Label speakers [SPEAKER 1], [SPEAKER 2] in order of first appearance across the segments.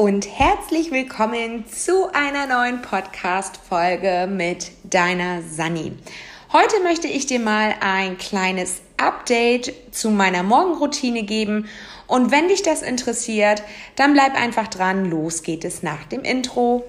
[SPEAKER 1] und herzlich willkommen zu einer neuen Podcast-Folge mit deiner Sani. Heute möchte ich dir mal ein kleines Update zu meiner Morgenroutine geben und wenn dich das interessiert, dann bleib einfach dran. Los geht es nach dem Intro.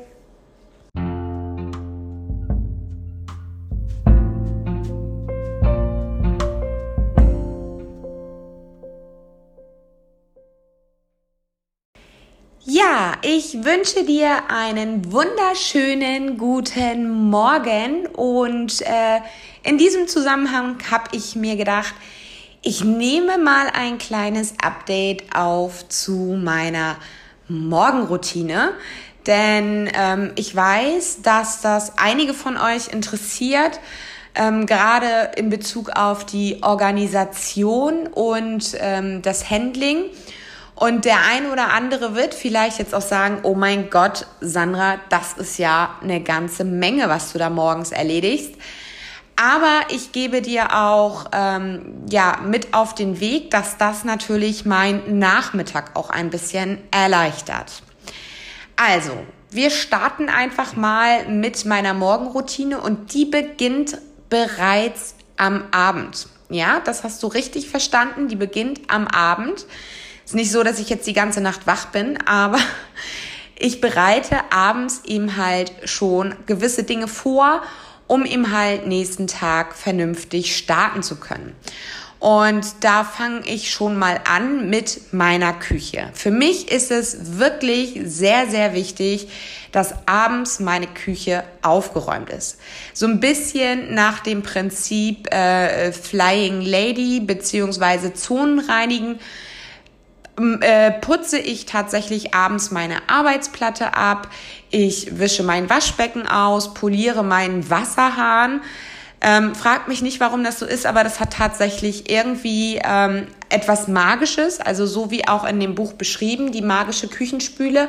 [SPEAKER 1] Ich wünsche dir einen wunderschönen guten Morgen und äh, in diesem Zusammenhang habe ich mir gedacht, ich nehme mal ein kleines Update auf zu meiner Morgenroutine, denn ähm, ich weiß, dass das einige von euch interessiert, ähm, gerade in Bezug auf die Organisation und ähm, das Handling. Und der ein oder andere wird vielleicht jetzt auch sagen, oh mein Gott, Sandra, das ist ja eine ganze Menge, was du da morgens erledigst. Aber ich gebe dir auch ähm, ja mit auf den Weg, dass das natürlich mein Nachmittag auch ein bisschen erleichtert. Also, wir starten einfach mal mit meiner Morgenroutine und die beginnt bereits am Abend. Ja, das hast du richtig verstanden. Die beginnt am Abend. Ist nicht so, dass ich jetzt die ganze Nacht wach bin, aber ich bereite abends eben halt schon gewisse Dinge vor, um eben halt nächsten Tag vernünftig starten zu können. Und da fange ich schon mal an mit meiner Küche. Für mich ist es wirklich sehr, sehr wichtig, dass abends meine Küche aufgeräumt ist. So ein bisschen nach dem Prinzip äh, Flying Lady beziehungsweise Zonenreinigen äh, putze ich tatsächlich abends meine Arbeitsplatte ab. Ich wische mein Waschbecken aus, poliere meinen Wasserhahn. Ähm, fragt mich nicht, warum das so ist, aber das hat tatsächlich irgendwie ähm, etwas Magisches, also so wie auch in dem Buch beschrieben, die magische Küchenspüle.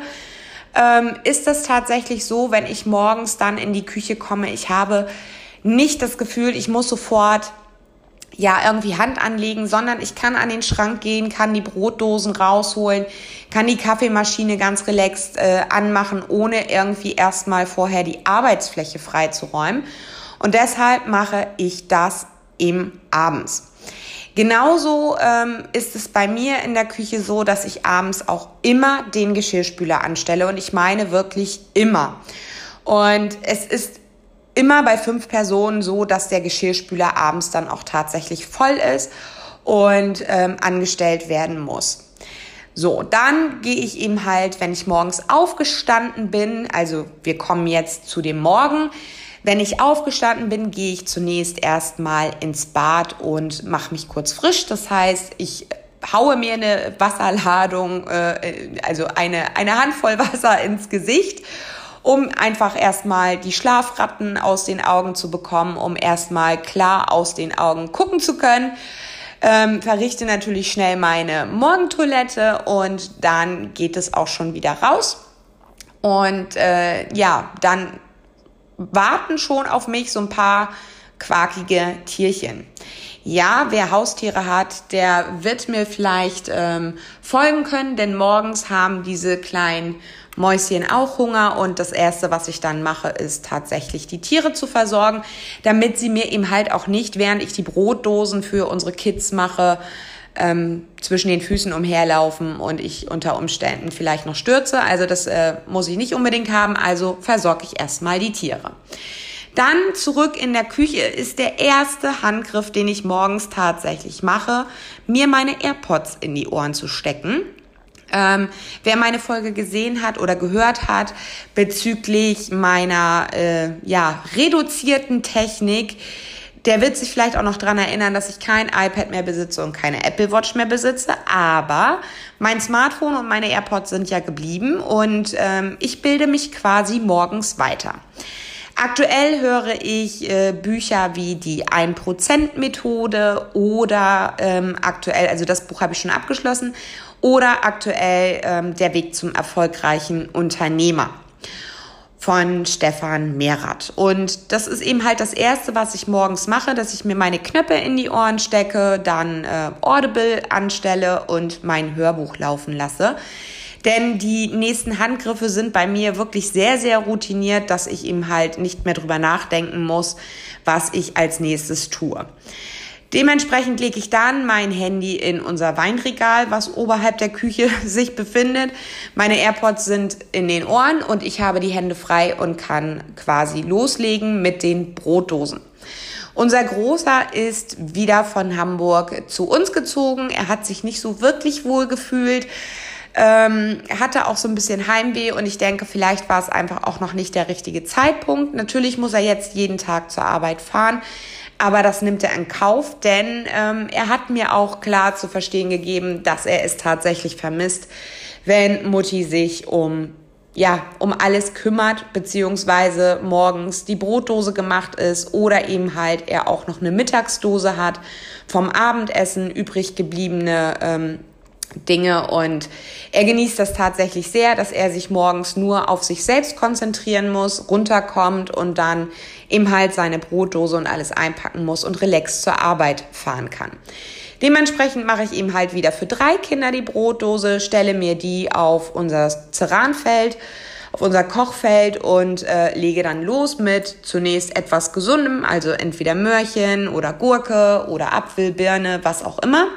[SPEAKER 1] Ähm, ist das tatsächlich so, wenn ich morgens dann in die Küche komme, ich habe nicht das Gefühl, ich muss sofort ja, irgendwie Hand anlegen, sondern ich kann an den Schrank gehen, kann die Brotdosen rausholen, kann die Kaffeemaschine ganz relaxed äh, anmachen, ohne irgendwie erstmal vorher die Arbeitsfläche freizuräumen. Und deshalb mache ich das im Abends. Genauso ähm, ist es bei mir in der Küche so, dass ich abends auch immer den Geschirrspüler anstelle und ich meine wirklich immer. Und es ist immer bei fünf Personen so, dass der Geschirrspüler abends dann auch tatsächlich voll ist und ähm, angestellt werden muss. So, dann gehe ich eben halt, wenn ich morgens aufgestanden bin, also wir kommen jetzt zu dem Morgen, wenn ich aufgestanden bin, gehe ich zunächst erstmal ins Bad und mache mich kurz frisch. Das heißt, ich haue mir eine Wasserladung, äh, also eine, eine Handvoll Wasser ins Gesicht um einfach erstmal die Schlafratten aus den Augen zu bekommen, um erstmal klar aus den Augen gucken zu können. Ähm, verrichte natürlich schnell meine Morgentoilette und dann geht es auch schon wieder raus. Und äh, ja, dann warten schon auf mich so ein paar quakige Tierchen. Ja, wer Haustiere hat, der wird mir vielleicht ähm, folgen können, denn morgens haben diese kleinen Mäuschen auch Hunger und das erste, was ich dann mache, ist tatsächlich die Tiere zu versorgen, damit sie mir eben halt auch nicht, während ich die Brotdosen für unsere Kids mache, ähm, zwischen den Füßen umherlaufen und ich unter Umständen vielleicht noch stürze. Also das äh, muss ich nicht unbedingt haben, also versorge ich erstmal die Tiere. Dann zurück in der Küche ist der erste Handgriff, den ich morgens tatsächlich mache, mir meine AirPods in die Ohren zu stecken ähm, wer meine Folge gesehen hat oder gehört hat bezüglich meiner äh, ja, reduzierten Technik, der wird sich vielleicht auch noch dran erinnern, dass ich kein iPad mehr besitze und keine Apple Watch mehr besitze. Aber mein Smartphone und meine AirPods sind ja geblieben und ähm, ich bilde mich quasi morgens weiter. Aktuell höre ich äh, Bücher wie die 1%-Methode oder ähm, aktuell, also das Buch habe ich schon abgeschlossen, oder aktuell ähm, Der Weg zum erfolgreichen Unternehmer von Stefan Mehrath. Und das ist eben halt das Erste, was ich morgens mache, dass ich mir meine Knöpfe in die Ohren stecke, dann äh, Audible anstelle und mein Hörbuch laufen lasse. Denn die nächsten Handgriffe sind bei mir wirklich sehr, sehr routiniert, dass ich ihm halt nicht mehr drüber nachdenken muss, was ich als nächstes tue. Dementsprechend lege ich dann mein Handy in unser Weinregal, was oberhalb der Küche sich befindet. Meine AirPods sind in den Ohren und ich habe die Hände frei und kann quasi loslegen mit den Brotdosen. Unser Großer ist wieder von Hamburg zu uns gezogen. Er hat sich nicht so wirklich wohl gefühlt. Ähm, hatte auch so ein bisschen Heimweh und ich denke, vielleicht war es einfach auch noch nicht der richtige Zeitpunkt. Natürlich muss er jetzt jeden Tag zur Arbeit fahren. Aber das nimmt er in Kauf, denn ähm, er hat mir auch klar zu verstehen gegeben, dass er es tatsächlich vermisst, wenn Mutti sich um ja, um alles kümmert, beziehungsweise morgens die Brotdose gemacht ist oder eben halt er auch noch eine Mittagsdose hat vom Abendessen übrig gebliebene ähm, Dinge. Und er genießt das tatsächlich sehr, dass er sich morgens nur auf sich selbst konzentrieren muss, runterkommt und dann eben halt seine Brotdose und alles einpacken muss und relax zur Arbeit fahren kann. Dementsprechend mache ich ihm halt wieder für drei Kinder die Brotdose, stelle mir die auf unser Ceranfeld auf unser Kochfeld und äh, lege dann los mit zunächst etwas Gesundem, also entweder Möhrchen oder Gurke oder Apfel, Birne, was auch immer.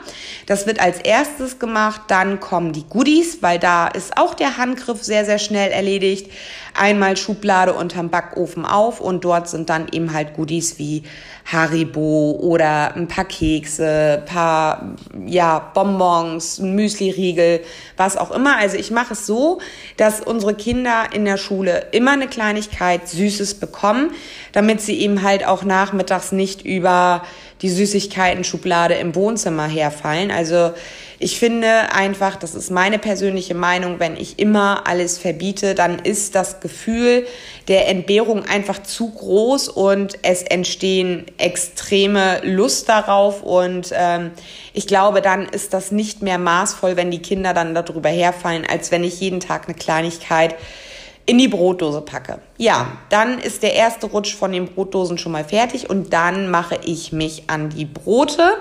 [SPEAKER 1] Das wird als erstes gemacht, dann kommen die Goodies, weil da ist auch der Handgriff sehr, sehr schnell erledigt. Einmal Schublade unterm Backofen auf und dort sind dann eben halt Goodies wie Haribo oder ein paar Kekse, paar ja, Bonbons, Müsli-Riegel, was auch immer. Also ich mache es so, dass unsere Kinder in der Schule immer eine Kleinigkeit Süßes bekommen, damit sie eben halt auch nachmittags nicht über die Süßigkeiten-Schublade im Wohnzimmer herfallen. Also ich finde einfach, das ist meine persönliche Meinung, wenn ich immer alles verbiete, dann ist das Gefühl der Entbehrung einfach zu groß und es entstehen extreme Lust darauf und ähm, ich glaube, dann ist das nicht mehr maßvoll, wenn die Kinder dann darüber herfallen, als wenn ich jeden Tag eine Kleinigkeit in die Brotdose packe. Ja, dann ist der erste Rutsch von den Brotdosen schon mal fertig und dann mache ich mich an die Brote.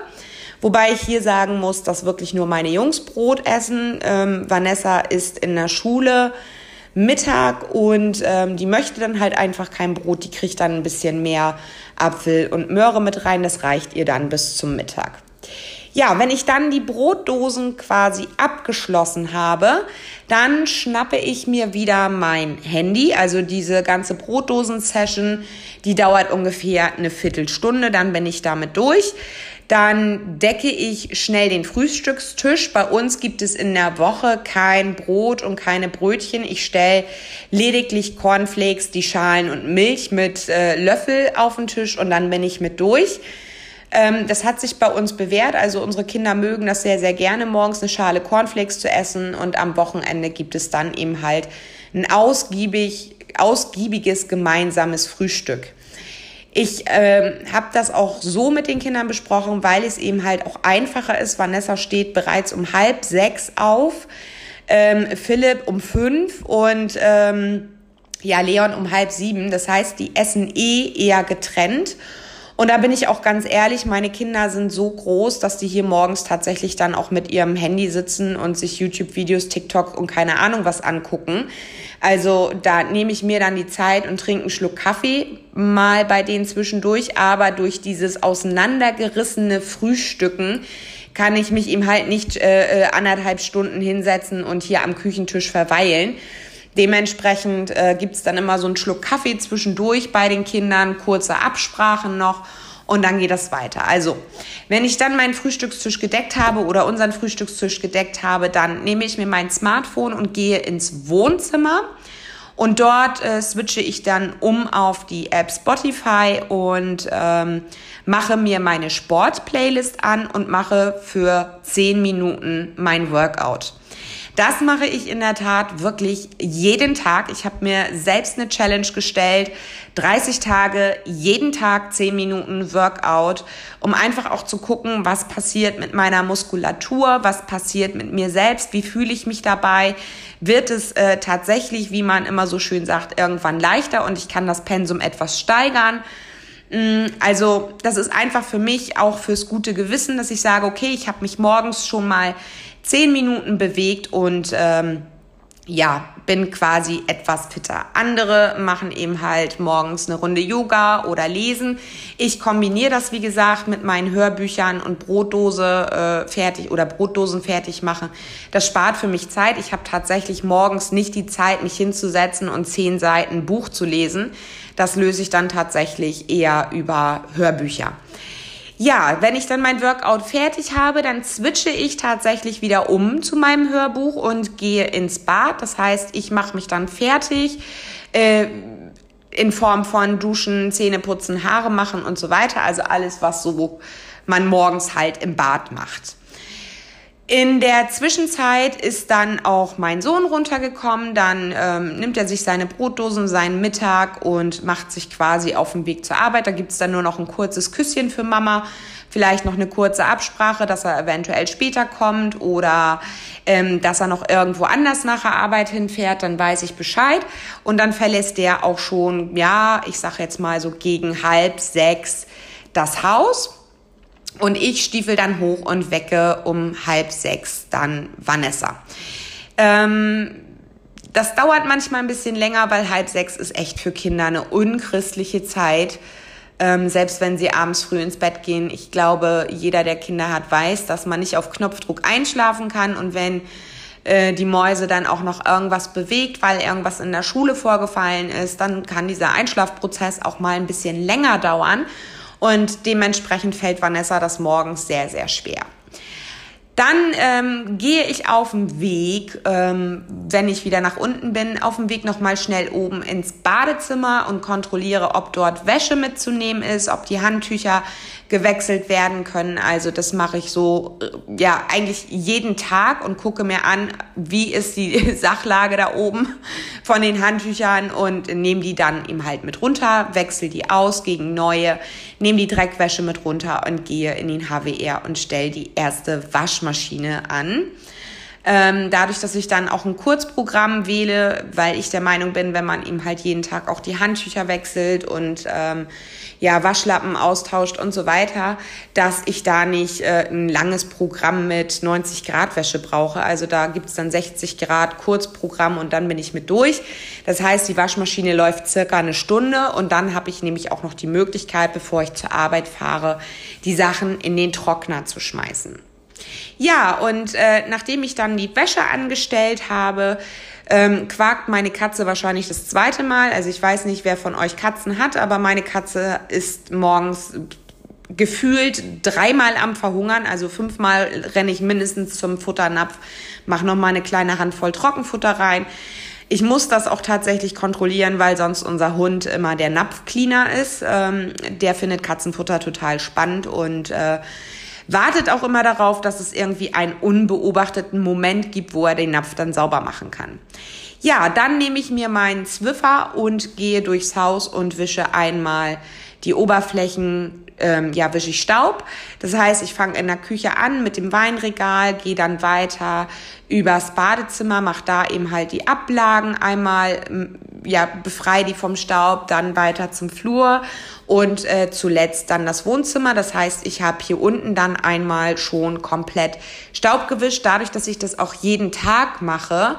[SPEAKER 1] Wobei ich hier sagen muss, dass wirklich nur meine Jungs Brot essen. Ähm, Vanessa ist in der Schule Mittag und ähm, die möchte dann halt einfach kein Brot. Die kriegt dann ein bisschen mehr Apfel und Möhre mit rein. Das reicht ihr dann bis zum Mittag. Ja, wenn ich dann die Brotdosen quasi abgeschlossen habe, dann schnappe ich mir wieder mein Handy. Also diese ganze Brotdosen-Session, die dauert ungefähr eine Viertelstunde. Dann bin ich damit durch. Dann decke ich schnell den Frühstückstisch. Bei uns gibt es in der Woche kein Brot und keine Brötchen. Ich stelle lediglich Cornflakes, die Schalen und Milch mit äh, Löffel auf den Tisch und dann bin ich mit durch. Ähm, das hat sich bei uns bewährt. Also unsere Kinder mögen das sehr, sehr gerne, morgens eine Schale Cornflakes zu essen und am Wochenende gibt es dann eben halt ein ausgiebig, ausgiebiges gemeinsames Frühstück. Ich ähm, habe das auch so mit den Kindern besprochen, weil es eben halt auch einfacher ist. Vanessa steht bereits um halb sechs auf, ähm, Philipp um fünf und ähm, ja, Leon um halb sieben. Das heißt, die essen eh eher getrennt. Und da bin ich auch ganz ehrlich, meine Kinder sind so groß, dass die hier morgens tatsächlich dann auch mit ihrem Handy sitzen und sich YouTube-Videos, TikTok und keine Ahnung was angucken. Also da nehme ich mir dann die Zeit und trinke einen Schluck Kaffee mal bei denen zwischendurch, aber durch dieses auseinandergerissene Frühstücken kann ich mich ihm halt nicht äh, äh anderthalb Stunden hinsetzen und hier am Küchentisch verweilen. Dementsprechend äh, gibt es dann immer so einen Schluck Kaffee zwischendurch bei den Kindern, kurze Absprachen noch und dann geht das weiter. Also, wenn ich dann meinen Frühstückstisch gedeckt habe oder unseren Frühstückstisch gedeckt habe, dann nehme ich mir mein Smartphone und gehe ins Wohnzimmer. Und dort äh, switche ich dann um auf die App Spotify und ähm, mache mir meine Sport-Playlist an und mache für 10 Minuten mein Workout. Das mache ich in der Tat wirklich jeden Tag. Ich habe mir selbst eine Challenge gestellt. 30 Tage, jeden Tag 10 Minuten Workout, um einfach auch zu gucken, was passiert mit meiner Muskulatur, was passiert mit mir selbst, wie fühle ich mich dabei. Wird es äh, tatsächlich, wie man immer so schön sagt, irgendwann leichter und ich kann das Pensum etwas steigern. Mm, also das ist einfach für mich auch fürs gute Gewissen, dass ich sage, okay, ich habe mich morgens schon mal zehn Minuten bewegt und ähm, ja, bin quasi etwas fitter. Andere machen eben halt morgens eine Runde Yoga oder lesen. Ich kombiniere das, wie gesagt, mit meinen Hörbüchern und Brotdose äh, fertig oder Brotdosen fertig machen. Das spart für mich Zeit. Ich habe tatsächlich morgens nicht die Zeit, mich hinzusetzen und zehn Seiten Buch zu lesen. Das löse ich dann tatsächlich eher über Hörbücher. Ja, wenn ich dann mein Workout fertig habe, dann switche ich tatsächlich wieder um zu meinem Hörbuch und gehe ins Bad. Das heißt, ich mache mich dann fertig. Äh, in Form von Duschen, Zähne putzen, Haare machen und so weiter. Also alles, was so man morgens halt im Bad macht. In der Zwischenzeit ist dann auch mein Sohn runtergekommen. Dann ähm, nimmt er sich seine Brotdosen, seinen Mittag und macht sich quasi auf den Weg zur Arbeit. Da gibt's dann nur noch ein kurzes Küsschen für Mama, vielleicht noch eine kurze Absprache, dass er eventuell später kommt oder ähm, dass er noch irgendwo anders nach der Arbeit hinfährt. Dann weiß ich Bescheid und dann verlässt der auch schon, ja, ich sag jetzt mal so gegen halb sechs das Haus. Und ich stiefel dann hoch und wecke um halb sechs dann Vanessa. Ähm, das dauert manchmal ein bisschen länger, weil halb sechs ist echt für Kinder eine unchristliche Zeit. Ähm, selbst wenn sie abends früh ins Bett gehen. Ich glaube, jeder, der Kinder hat, weiß, dass man nicht auf Knopfdruck einschlafen kann. Und wenn äh, die Mäuse dann auch noch irgendwas bewegt, weil irgendwas in der Schule vorgefallen ist, dann kann dieser Einschlafprozess auch mal ein bisschen länger dauern. Und dementsprechend fällt Vanessa das morgens sehr, sehr schwer. Dann ähm, gehe ich auf dem Weg, ähm, wenn ich wieder nach unten bin, auf dem Weg nochmal schnell oben ins Badezimmer und kontrolliere, ob dort Wäsche mitzunehmen ist, ob die Handtücher gewechselt werden können. Also das mache ich so, äh, ja, eigentlich jeden Tag und gucke mir an, wie ist die Sachlage da oben von den Handtüchern und nehme die dann eben halt mit runter, wechsle die aus gegen neue, nehme die Dreckwäsche mit runter und gehe in den HWR und stelle die erste Waschmaschine an. Ähm, dadurch, dass ich dann auch ein Kurzprogramm wähle, weil ich der Meinung bin, wenn man ihm halt jeden Tag auch die Handtücher wechselt und ähm, ja, Waschlappen austauscht und so weiter, dass ich da nicht äh, ein langes Programm mit 90 Grad Wäsche brauche. Also da gibt's dann 60 Grad Kurzprogramm und dann bin ich mit durch. Das heißt, die Waschmaschine läuft circa eine Stunde und dann habe ich nämlich auch noch die Möglichkeit, bevor ich zur Arbeit fahre, die Sachen in den Trockner zu schmeißen. Ja, und äh, nachdem ich dann die Wäsche angestellt habe, ähm, quakt meine Katze wahrscheinlich das zweite Mal. Also ich weiß nicht, wer von euch Katzen hat, aber meine Katze ist morgens gefühlt dreimal am Verhungern. Also fünfmal renne ich mindestens zum Futternapf, mache noch mal eine kleine Handvoll Trockenfutter rein. Ich muss das auch tatsächlich kontrollieren, weil sonst unser Hund immer der Napfcleaner ist. Ähm, der findet Katzenfutter total spannend und äh, wartet auch immer darauf, dass es irgendwie einen unbeobachteten Moment gibt, wo er den Napf dann sauber machen kann. Ja, dann nehme ich mir meinen Zwiffer und gehe durchs Haus und wische einmal die Oberflächen, ähm, ja, wische ich Staub. Das heißt, ich fange in der Küche an mit dem Weinregal, gehe dann weiter übers Badezimmer, mache da eben halt die Ablagen einmal, ja, befreie die vom Staub, dann weiter zum Flur und äh, zuletzt dann das Wohnzimmer. Das heißt, ich habe hier unten dann einmal schon komplett Staub gewischt. Dadurch, dass ich das auch jeden Tag mache,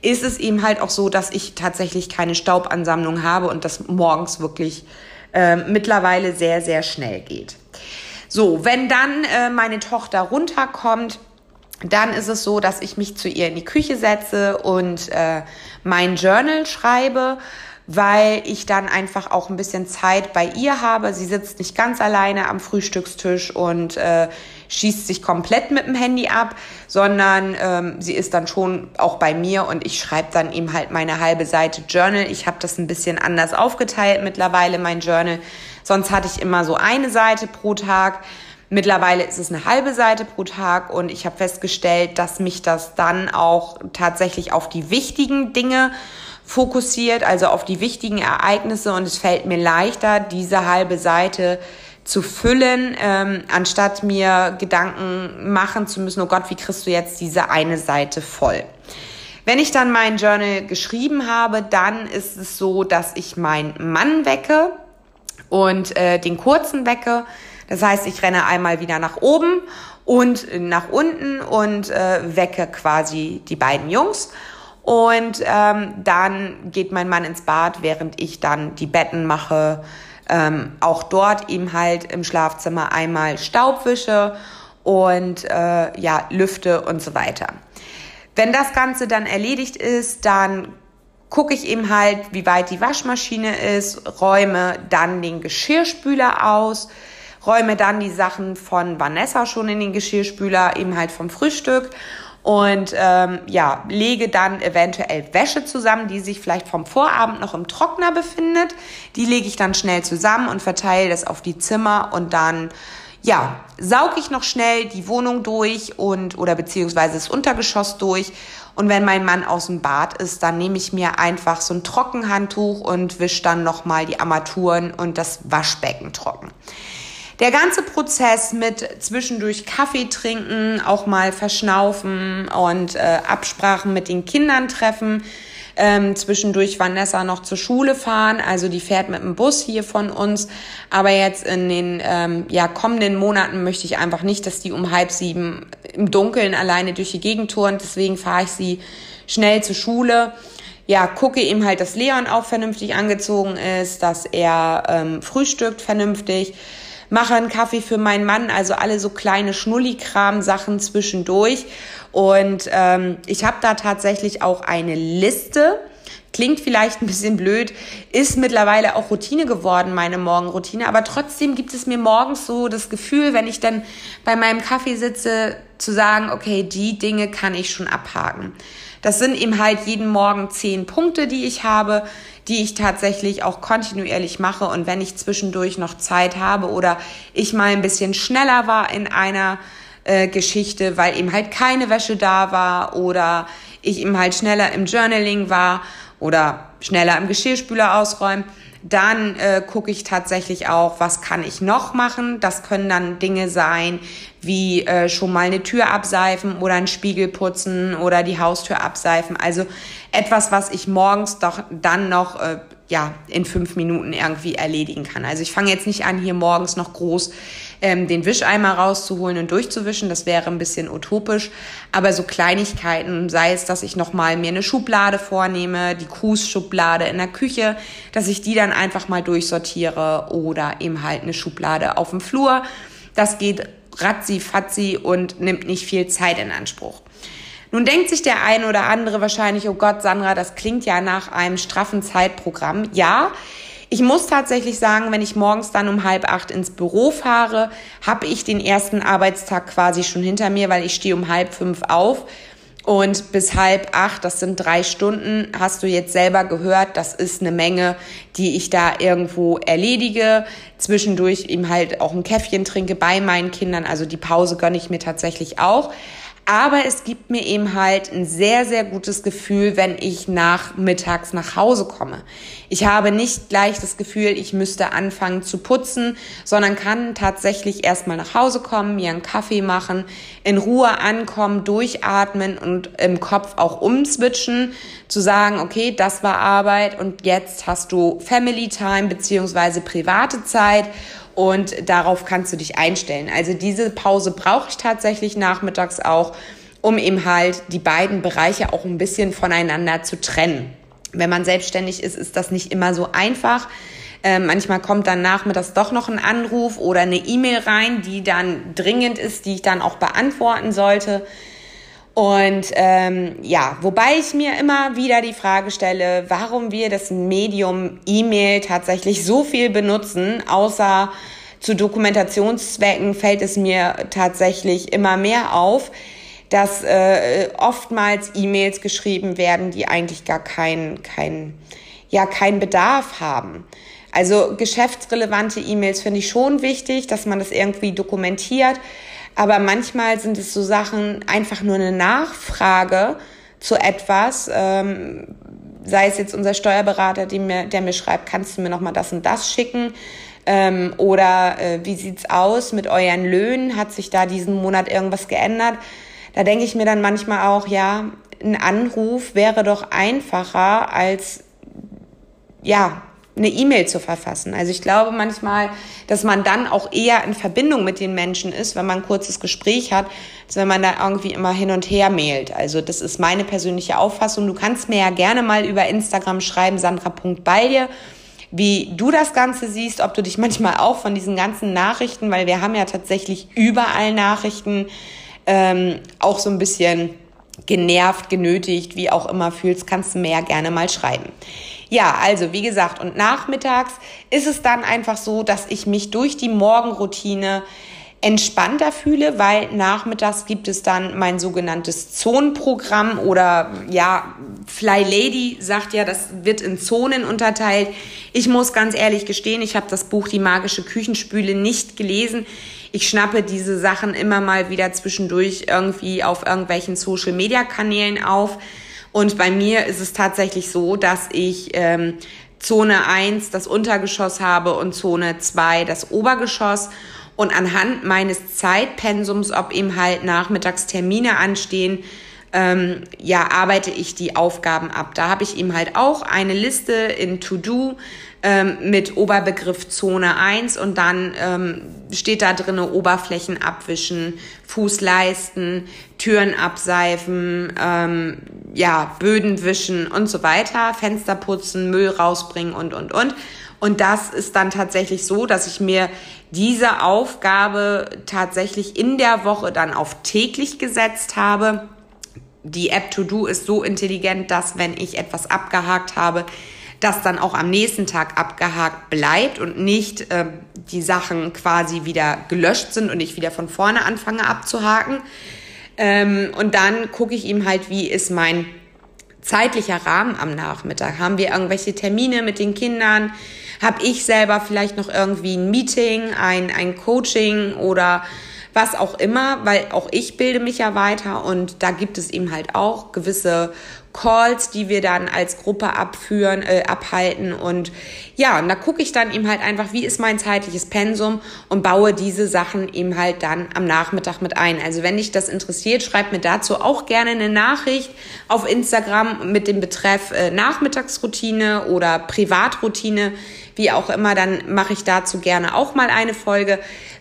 [SPEAKER 1] ist es eben halt auch so, dass ich tatsächlich keine Staubansammlung habe und das morgens wirklich äh, mittlerweile sehr, sehr schnell geht. So, wenn dann äh, meine Tochter runterkommt, dann ist es so, dass ich mich zu ihr in die Küche setze und äh, mein Journal schreibe weil ich dann einfach auch ein bisschen Zeit bei ihr habe. Sie sitzt nicht ganz alleine am Frühstückstisch und äh, schießt sich komplett mit dem Handy ab, sondern ähm, sie ist dann schon auch bei mir und ich schreibe dann eben halt meine halbe Seite Journal. Ich habe das ein bisschen anders aufgeteilt mittlerweile, mein Journal. Sonst hatte ich immer so eine Seite pro Tag. Mittlerweile ist es eine halbe Seite pro Tag und ich habe festgestellt, dass mich das dann auch tatsächlich auf die wichtigen Dinge fokussiert, also auf die wichtigen Ereignisse und es fällt mir leichter, diese halbe Seite zu füllen, ähm, anstatt mir Gedanken machen zu müssen, oh Gott, wie kriegst du jetzt diese eine Seite voll? Wenn ich dann mein Journal geschrieben habe, dann ist es so, dass ich meinen Mann wecke und äh, den kurzen wecke. Das heißt, ich renne einmal wieder nach oben und nach unten und äh, wecke quasi die beiden Jungs. Und ähm, dann geht mein Mann ins Bad, während ich dann die Betten mache. Ähm, auch dort eben halt im Schlafzimmer einmal Staubwische und äh, ja, Lüfte und so weiter. Wenn das Ganze dann erledigt ist, dann gucke ich eben halt, wie weit die Waschmaschine ist, räume dann den Geschirrspüler aus, räume dann die Sachen von Vanessa schon in den Geschirrspüler, eben halt vom Frühstück und ähm, ja, lege dann eventuell Wäsche zusammen, die sich vielleicht vom Vorabend noch im Trockner befindet. Die lege ich dann schnell zusammen und verteile das auf die Zimmer und dann ja, saug ich noch schnell die Wohnung durch und oder beziehungsweise das Untergeschoss durch. Und wenn mein Mann aus dem Bad ist, dann nehme ich mir einfach so ein Trockenhandtuch und wische dann nochmal die Armaturen und das Waschbecken trocken. Der ganze Prozess mit zwischendurch Kaffee trinken, auch mal verschnaufen und äh, Absprachen mit den Kindern treffen, ähm, zwischendurch Vanessa noch zur Schule fahren, also die fährt mit dem Bus hier von uns. Aber jetzt in den ähm, ja, kommenden Monaten möchte ich einfach nicht, dass die um halb sieben im Dunkeln alleine durch die Gegend turnt. Deswegen fahre ich sie schnell zur Schule ja, gucke ihm halt, dass Leon auch vernünftig angezogen ist, dass er ähm, frühstückt vernünftig mache einen Kaffee für meinen Mann, also alle so kleine Schnullikram-Sachen zwischendurch. Und ähm, ich habe da tatsächlich auch eine Liste. Klingt vielleicht ein bisschen blöd, ist mittlerweile auch Routine geworden, meine Morgenroutine. Aber trotzdem gibt es mir morgens so das Gefühl, wenn ich dann bei meinem Kaffee sitze, zu sagen, okay, die Dinge kann ich schon abhaken. Das sind eben halt jeden Morgen zehn Punkte, die ich habe, die ich tatsächlich auch kontinuierlich mache. Und wenn ich zwischendurch noch Zeit habe oder ich mal ein bisschen schneller war in einer äh, Geschichte, weil eben halt keine Wäsche da war oder ich eben halt schneller im Journaling war oder schneller im Geschirrspüler ausräumen, dann äh, gucke ich tatsächlich auch, was kann ich noch machen. Das können dann Dinge sein, wie äh, schon mal eine Tür abseifen oder einen Spiegel putzen oder die Haustür abseifen. Also etwas, was ich morgens doch dann noch äh, ja in fünf Minuten irgendwie erledigen kann. Also ich fange jetzt nicht an, hier morgens noch groß ähm, den Wischeimer rauszuholen und durchzuwischen. Das wäre ein bisschen utopisch. Aber so Kleinigkeiten, sei es, dass ich nochmal mir eine Schublade vornehme, die Grußschublade in der Küche, dass ich die dann einfach mal durchsortiere oder eben halt eine Schublade auf dem Flur. Das geht ratzi fatzi und nimmt nicht viel Zeit in Anspruch. Nun denkt sich der eine oder andere wahrscheinlich, oh Gott, Sandra, das klingt ja nach einem straffen Zeitprogramm. Ja, ich muss tatsächlich sagen, wenn ich morgens dann um halb acht ins Büro fahre, habe ich den ersten Arbeitstag quasi schon hinter mir, weil ich stehe um halb fünf auf. Und bis halb acht, das sind drei Stunden, hast du jetzt selber gehört, das ist eine Menge, die ich da irgendwo erledige. Zwischendurch eben halt auch ein Käffchen trinke bei meinen Kindern. Also die Pause gönne ich mir tatsächlich auch. Aber es gibt mir eben halt ein sehr, sehr gutes Gefühl, wenn ich nachmittags nach Hause komme. Ich habe nicht gleich das Gefühl, ich müsste anfangen zu putzen, sondern kann tatsächlich erstmal nach Hause kommen, mir einen Kaffee machen, in Ruhe ankommen, durchatmen und im Kopf auch umswitchen, zu sagen, okay, das war Arbeit und jetzt hast du Family Time beziehungsweise private Zeit und darauf kannst du dich einstellen. Also diese Pause brauche ich tatsächlich nachmittags auch, um eben halt die beiden Bereiche auch ein bisschen voneinander zu trennen. Wenn man selbstständig ist, ist das nicht immer so einfach. Äh, manchmal kommt dann nachmittags doch noch ein Anruf oder eine E-Mail rein, die dann dringend ist, die ich dann auch beantworten sollte. Und ähm, ja, wobei ich mir immer wieder die Frage stelle, warum wir das Medium E-Mail tatsächlich so viel benutzen, außer zu Dokumentationszwecken fällt es mir tatsächlich immer mehr auf, dass äh, oftmals E-Mails geschrieben werden, die eigentlich gar keinen kein, ja, keinen Bedarf haben. Also geschäftsrelevante E-Mails finde ich schon wichtig, dass man das irgendwie dokumentiert. Aber manchmal sind es so Sachen, einfach nur eine Nachfrage zu etwas, ähm, sei es jetzt unser Steuerberater, der mir, der mir schreibt, kannst du mir nochmal das und das schicken? Ähm, oder äh, wie sieht's aus mit euren Löhnen? Hat sich da diesen Monat irgendwas geändert? Da denke ich mir dann manchmal auch, ja, ein Anruf wäre doch einfacher als, ja, eine E-Mail zu verfassen. Also ich glaube manchmal, dass man dann auch eher in Verbindung mit den Menschen ist, wenn man ein kurzes Gespräch hat, als wenn man da irgendwie immer hin und her mailt. Also das ist meine persönliche Auffassung. Du kannst mir ja gerne mal über Instagram schreiben, sandra.bei dir, wie du das Ganze siehst, ob du dich manchmal auch von diesen ganzen Nachrichten, weil wir haben ja tatsächlich überall Nachrichten, ähm, auch so ein bisschen genervt, genötigt, wie auch immer fühlst, kannst du mir ja gerne mal schreiben. Ja, also wie gesagt, und nachmittags ist es dann einfach so, dass ich mich durch die Morgenroutine entspannter fühle, weil nachmittags gibt es dann mein sogenanntes Zonenprogramm oder ja, Fly Lady sagt ja, das wird in Zonen unterteilt. Ich muss ganz ehrlich gestehen, ich habe das Buch Die magische Küchenspüle nicht gelesen. Ich schnappe diese Sachen immer mal wieder zwischendurch irgendwie auf irgendwelchen Social Media Kanälen auf. Und bei mir ist es tatsächlich so, dass ich ähm, Zone 1 das Untergeschoss habe und Zone 2 das Obergeschoss. Und anhand meines Zeitpensums, ob eben halt Nachmittagstermine anstehen, ähm, ja, arbeite ich die Aufgaben ab. Da habe ich eben halt auch eine Liste in To-Do ähm, mit Oberbegriff Zone 1 und dann ähm, steht da drinne Oberflächen abwischen, Fußleisten, Türen abseifen, ähm, ja, Böden wischen und so weiter, Fenster putzen, Müll rausbringen und, und, und. Und das ist dann tatsächlich so, dass ich mir diese Aufgabe tatsächlich in der Woche dann auf täglich gesetzt habe. Die App To Do ist so intelligent, dass wenn ich etwas abgehakt habe, das dann auch am nächsten Tag abgehakt bleibt und nicht äh, die Sachen quasi wieder gelöscht sind und ich wieder von vorne anfange abzuhaken. Ähm, und dann gucke ich ihm halt, wie ist mein zeitlicher Rahmen am Nachmittag? Haben wir irgendwelche Termine mit den Kindern? Habe ich selber vielleicht noch irgendwie ein Meeting, ein, ein Coaching oder was auch immer, weil auch ich bilde mich ja weiter und da gibt es eben halt auch gewisse Calls, die wir dann als Gruppe abführen, äh, abhalten und ja, und da gucke ich dann eben halt einfach, wie ist mein zeitliches Pensum und baue diese Sachen eben halt dann am Nachmittag mit ein. Also wenn dich das interessiert, schreib mir dazu auch gerne eine Nachricht auf Instagram mit dem Betreff äh, Nachmittagsroutine oder Privatroutine, wie auch immer, dann mache ich dazu gerne auch mal eine Folge.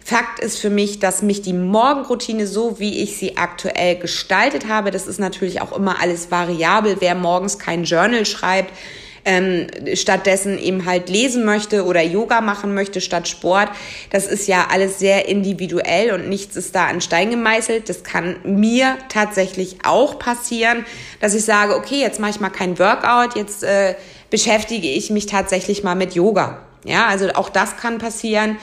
[SPEAKER 1] Fakt ist für mich, dass mich die Morgenroutine, so wie ich sie aktuell gestaltet habe, das ist natürlich auch immer alles variabel, wer morgens kein Journal schreibt, ähm, stattdessen eben halt lesen möchte oder Yoga machen möchte statt Sport. Das ist ja alles sehr individuell und nichts ist da an Stein gemeißelt. Das kann mir tatsächlich auch passieren, dass ich sage, okay, jetzt mache ich mal kein Workout, jetzt äh, beschäftige ich mich tatsächlich mal mit Yoga. Ja, also auch das kann passieren.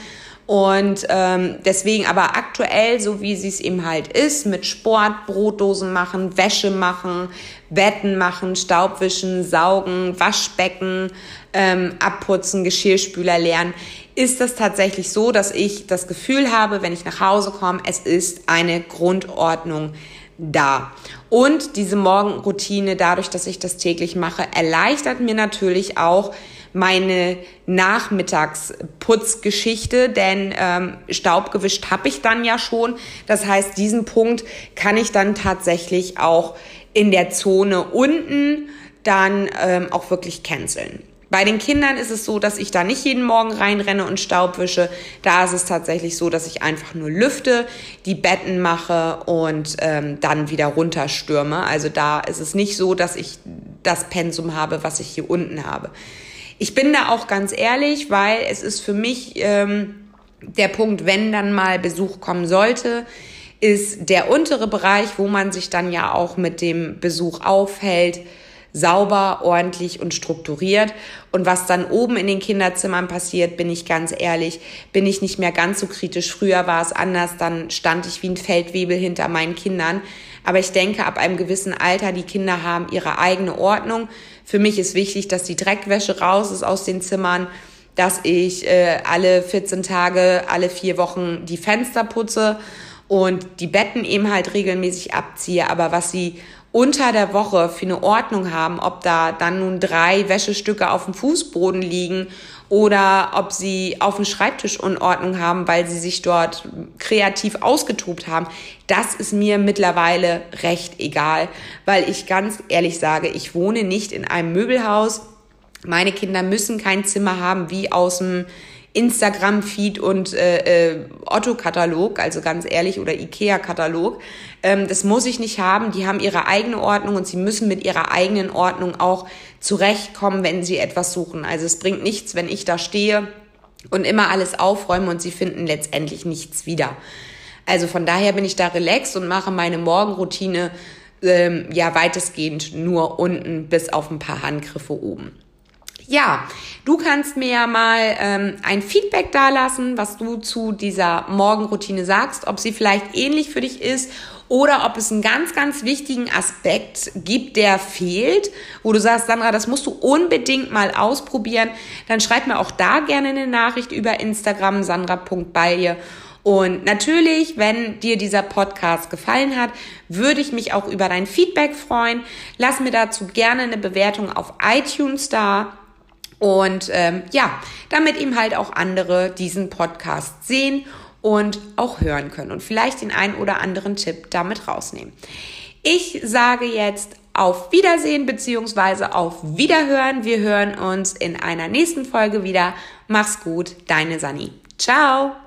[SPEAKER 1] Und ähm, deswegen aber aktuell, so wie sie es eben halt ist, mit Sport, Brotdosen machen, Wäsche machen, Betten machen, Staubwischen, Saugen, Waschbecken, ähm, abputzen, Geschirrspüler leeren, ist das tatsächlich so, dass ich das Gefühl habe, wenn ich nach Hause komme, es ist eine Grundordnung da. Und diese Morgenroutine, dadurch, dass ich das täglich mache, erleichtert mir natürlich auch meine Nachmittagsputzgeschichte, denn ähm, Staub gewischt habe ich dann ja schon. Das heißt, diesen Punkt kann ich dann tatsächlich auch in der Zone unten dann ähm, auch wirklich canceln. Bei den Kindern ist es so, dass ich da nicht jeden Morgen reinrenne und Staub wische. Da ist es tatsächlich so, dass ich einfach nur lüfte, die Betten mache und ähm, dann wieder runterstürme. Also da ist es nicht so, dass ich das Pensum habe, was ich hier unten habe. Ich bin da auch ganz ehrlich, weil es ist für mich ähm, der Punkt, wenn dann mal Besuch kommen sollte, ist der untere Bereich, wo man sich dann ja auch mit dem Besuch aufhält, sauber, ordentlich und strukturiert. Und was dann oben in den Kinderzimmern passiert, bin ich ganz ehrlich, bin ich nicht mehr ganz so kritisch. Früher war es anders, dann stand ich wie ein Feldwebel hinter meinen Kindern. Aber ich denke, ab einem gewissen Alter, die Kinder haben ihre eigene Ordnung. Für mich ist wichtig, dass die Dreckwäsche raus ist aus den Zimmern, dass ich äh, alle 14 Tage, alle vier Wochen die Fenster putze und die Betten eben halt regelmäßig abziehe. Aber was sie unter der Woche für eine Ordnung haben, ob da dann nun drei Wäschestücke auf dem Fußboden liegen oder ob sie auf dem Schreibtisch Unordnung haben, weil sie sich dort kreativ ausgetobt haben, das ist mir mittlerweile recht egal, weil ich ganz ehrlich sage, ich wohne nicht in einem Möbelhaus, Meine Kinder müssen kein Zimmer haben wie aus dem Instagram-Feed und äh, äh, Otto-Katalog, also ganz ehrlich, oder IKEA-Katalog. Ähm, das muss ich nicht haben. Die haben ihre eigene Ordnung und sie müssen mit ihrer eigenen Ordnung auch zurechtkommen, wenn sie etwas suchen. Also es bringt nichts, wenn ich da stehe und immer alles aufräume und sie finden letztendlich nichts wieder. Also von daher bin ich da relaxed und mache meine Morgenroutine ähm, ja weitestgehend nur unten bis auf ein paar Handgriffe oben. Ja, du kannst mir ja mal ähm, ein Feedback dalassen, was du zu dieser Morgenroutine sagst, ob sie vielleicht ähnlich für dich ist oder ob es einen ganz, ganz wichtigen Aspekt gibt, der fehlt, wo du sagst, Sandra, das musst du unbedingt mal ausprobieren. Dann schreib mir auch da gerne eine Nachricht über Instagram sandra.balje. Und natürlich, wenn dir dieser Podcast gefallen hat, würde ich mich auch über dein Feedback freuen. Lass mir dazu gerne eine Bewertung auf iTunes da und ähm, ja, damit eben halt auch andere diesen Podcast sehen und auch hören können und vielleicht den einen oder anderen Tipp damit rausnehmen. Ich sage jetzt auf Wiedersehen beziehungsweise auf Wiederhören. Wir hören uns in einer nächsten Folge wieder. Mach's gut, deine Sani. Ciao!